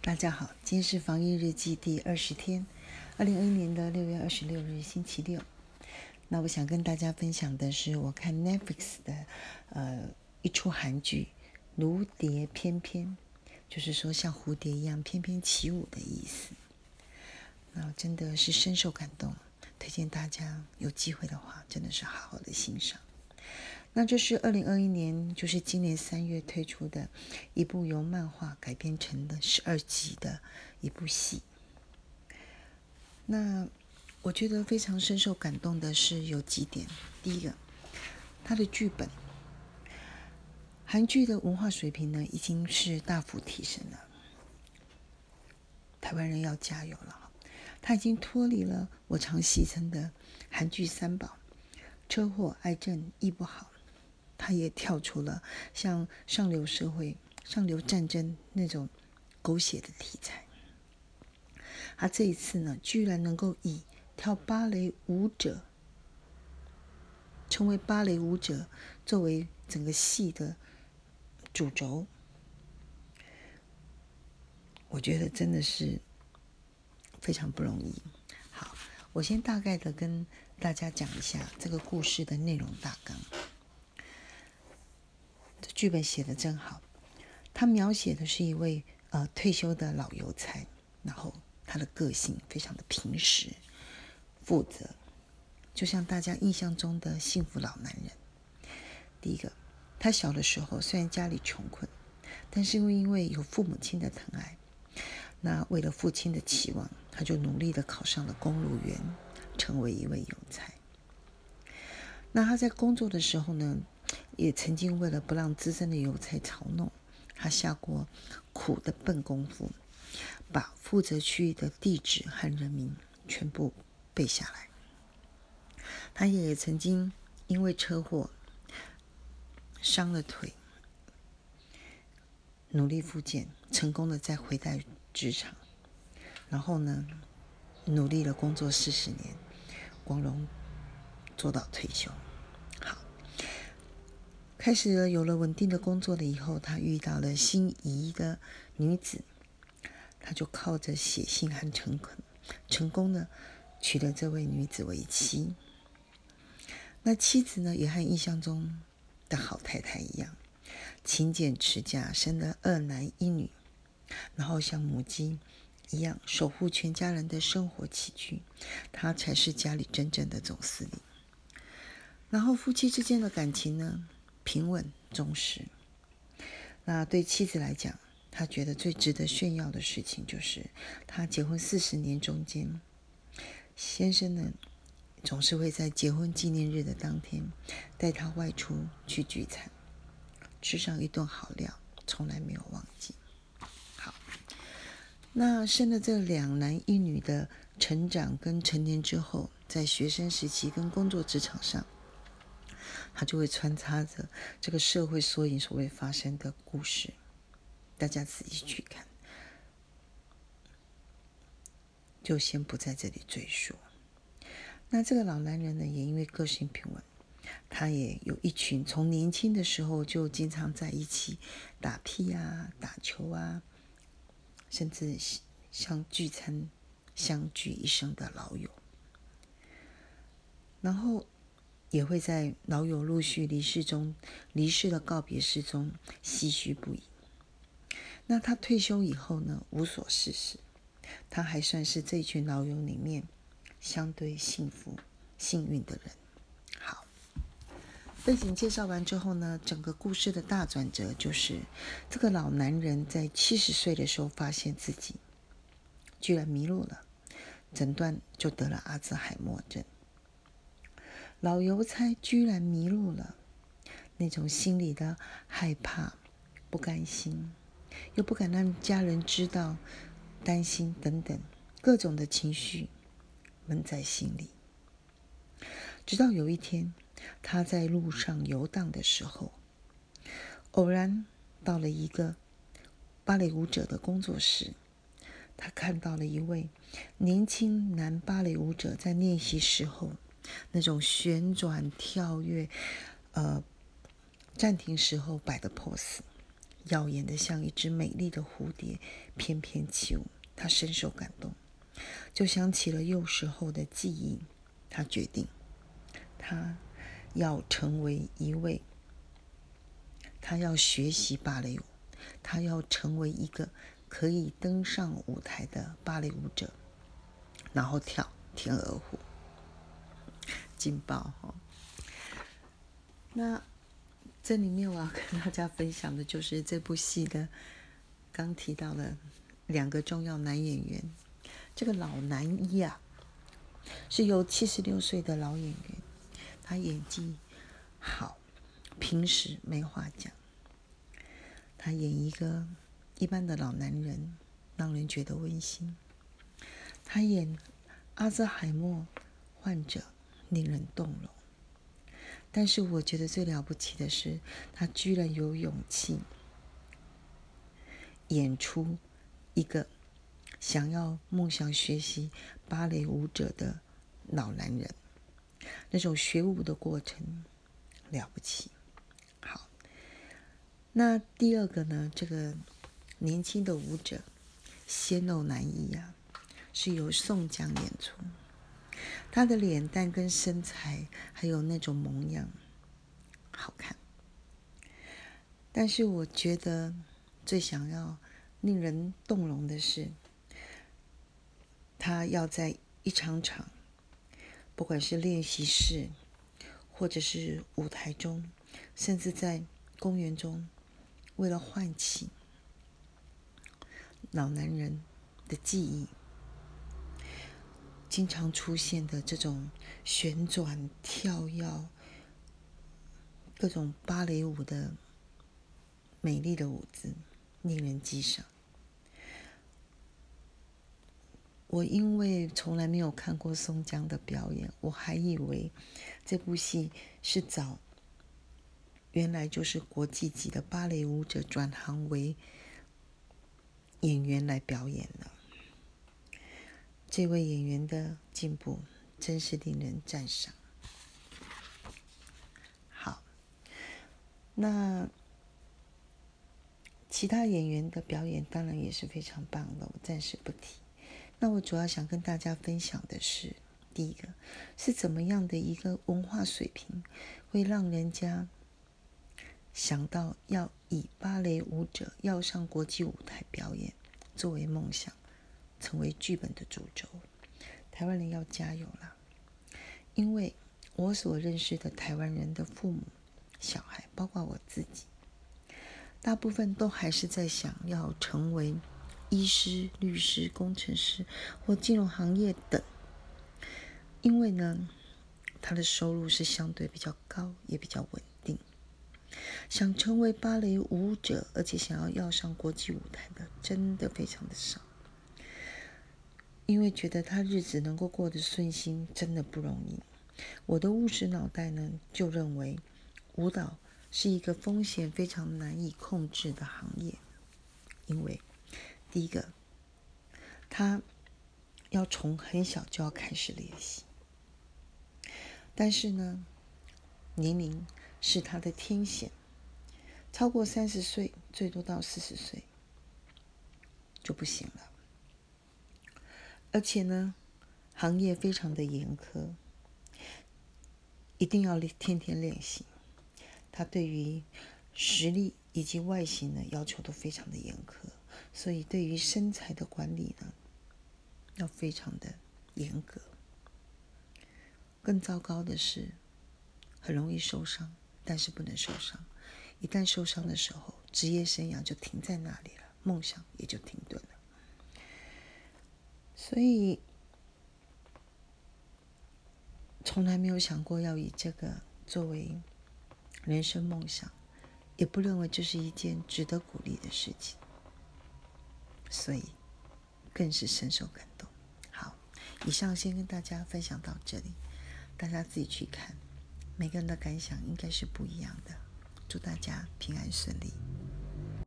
大家好，今天是防疫日记第二十天，二零二一年的六月二十六日，星期六。那我想跟大家分享的是，我看 Netflix 的呃一出韩剧《如蝶翩翩》，就是说像蝴蝶一样翩翩起舞的意思。那我真的是深受感动，推荐大家有机会的话，真的是好好的欣赏。那这是二零二一年，就是今年三月推出的一部由漫画改编成的十二集的一部戏。那我觉得非常深受感动的是有几点，第一个，它的剧本，韩剧的文化水平呢已经是大幅提升了，台湾人要加油了，他已经脱离了我常戏称的韩剧三宝：车祸、癌症、医不好。他也跳出了像上流社会、上流战争那种狗血的题材。他这一次呢，居然能够以跳芭蕾舞者，成为芭蕾舞者作为整个戏的主轴，我觉得真的是非常不容易。好，我先大概的跟大家讲一下这个故事的内容大纲。这剧本写的真好，他描写的是一位呃退休的老邮差，然后他的个性非常的平实、负责，就像大家印象中的幸福老男人。第一个，他小的时候虽然家里穷困，但是因为因为有父母亲的疼爱，那为了父亲的期望，他就努力的考上了公路员，成为一位邮差。那他在工作的时候呢？也曾经为了不让资深的邮差嘲弄，他下过苦的笨功夫，把负责区域的地址和人名全部背下来。他也曾经因为车祸伤了腿，努力复健，成功的再回到职场，然后呢，努力了工作四十年，光荣做到退休。开始了有了稳定的工作了以后，他遇到了心仪的女子，他就靠着写信和诚恳，成功的娶了这位女子为妻。那妻子呢，也和印象中的好太太一样，勤俭持家，生了二男一女，然后像母鸡一样守护全家人的生活起居，她才是家里真正的总司令。然后夫妻之间的感情呢？平稳忠实。那对妻子来讲，他觉得最值得炫耀的事情就是，他结婚四十年中间，先生呢总是会在结婚纪念日的当天带他外出去聚餐，吃上一顿好料，从来没有忘记。好，那生了这两男一女的成长跟成年之后，在学生时期跟工作职场上。他就会穿插着这个社会缩影所会发生的故事，大家仔细去看，就先不在这里赘述。那这个老男人呢，也因为个性平稳，他也有一群从年轻的时候就经常在一起打屁啊、打球啊，甚至像聚餐相聚一生的老友，然后。也会在老友陆续离世中，离世的告别式中唏嘘不已。那他退休以后呢，无所事事，他还算是这群老友里面相对幸福、幸运的人。好，背景介绍完之后呢，整个故事的大转折就是，这个老男人在七十岁的时候，发现自己居然迷路了，诊断就得了阿兹海默症。老邮差居然迷路了，那种心里的害怕、不甘心，又不敢让家人知道，担心等等各种的情绪闷在心里。直到有一天，他在路上游荡的时候，偶然到了一个芭蕾舞者的工作室，他看到了一位年轻男芭蕾舞者在练习时候。那种旋转跳跃，呃，暂停时候摆的 pose，耀眼的像一只美丽的蝴蝶翩翩起舞。他深受感动，就想起了幼时候的记忆。他决定，他要成为一位，他要学习芭蕾舞，他要成为一个可以登上舞台的芭蕾舞者，然后跳天鹅湖。劲爆哈！那这里面我要跟大家分享的就是这部戏的刚提到的两个重要男演员。这个老男一啊，是由七十六岁的老演员，他演技好，平时没话讲。他演一个一般的老男人，让人觉得温馨。他演阿兹海默患者。令人动容，但是我觉得最了不起的是，他居然有勇气演出一个想要梦想学习芭蕾舞者的老男人，那种学舞的过程了不起。好，那第二个呢？这个年轻的舞者鲜肉男一啊，是由宋江演出。他的脸蛋跟身材，还有那种模样，好看。但是我觉得最想要令人动容的是，他要在一场场，不管是练习室，或者是舞台中，甚至在公园中，为了唤起老男人的记忆。经常出现的这种旋转、跳跃、各种芭蕾舞的美丽的舞姿，令人激赏。我因为从来没有看过松江的表演，我还以为这部戏是找原来就是国际级的芭蕾舞者转行为演员来表演了。这位演员的进步真是令人赞赏。好，那其他演员的表演当然也是非常棒的，我暂时不提。那我主要想跟大家分享的是，第一个是怎么样的一个文化水平，会让人家想到要以芭蕾舞者要上国际舞台表演作为梦想。成为剧本的主轴，台湾人要加油了，因为我所认识的台湾人的父母、小孩，包括我自己，大部分都还是在想要成为医师、律师、工程师或金融行业等，因为呢，他的收入是相对比较高，也比较稳定。想成为芭蕾舞者，而且想要要上国际舞台的，真的非常的少。因为觉得他日子能够过得顺心，真的不容易。我的务实脑袋呢，就认为舞蹈是一个风险非常难以控制的行业。因为第一个，他要从很小就要开始练习，但是呢，年龄是他的天险，超过三十岁，最多到四十岁就不行了。而且呢，行业非常的严苛，一定要天天练习。他对于实力以及外形的要求都非常的严苛，所以对于身材的管理呢，要非常的严格。更糟糕的是，很容易受伤，但是不能受伤。一旦受伤的时候，职业生涯就停在那里了，梦想也就停顿了。所以，从来没有想过要以这个作为人生梦想，也不认为这是一件值得鼓励的事情，所以更是深受感动。好，以上先跟大家分享到这里，大家自己去看，每个人的感想应该是不一样的。祝大家平安顺利。